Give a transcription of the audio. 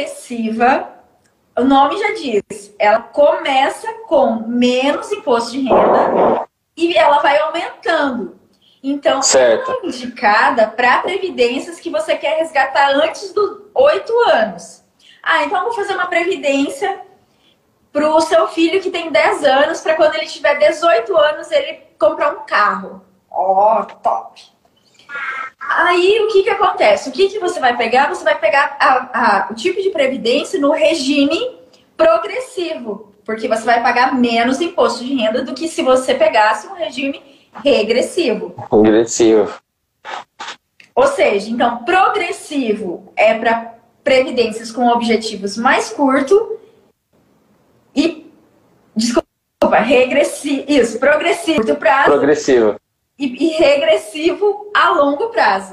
progressiva, o nome já diz, ela começa com menos imposto de renda e ela vai aumentando. Então, certo. é indicada para previdências que você quer resgatar antes dos oito anos. Ah, então eu vou fazer uma previdência para o seu filho que tem 10 anos, para quando ele tiver 18 anos ele comprar um carro. Ó, oh, top! Aí o que, que acontece? O que, que você vai pegar? Você vai pegar a, a, o tipo de previdência no regime progressivo, porque você vai pagar menos imposto de renda do que se você pegasse um regime regressivo. Regressivo. Ou seja, então, progressivo é para previdências com objetivos mais curto e desculpa, regressivo, isso, progressivo, curto prazo. Progressivo. E, regressivo a longo prazo.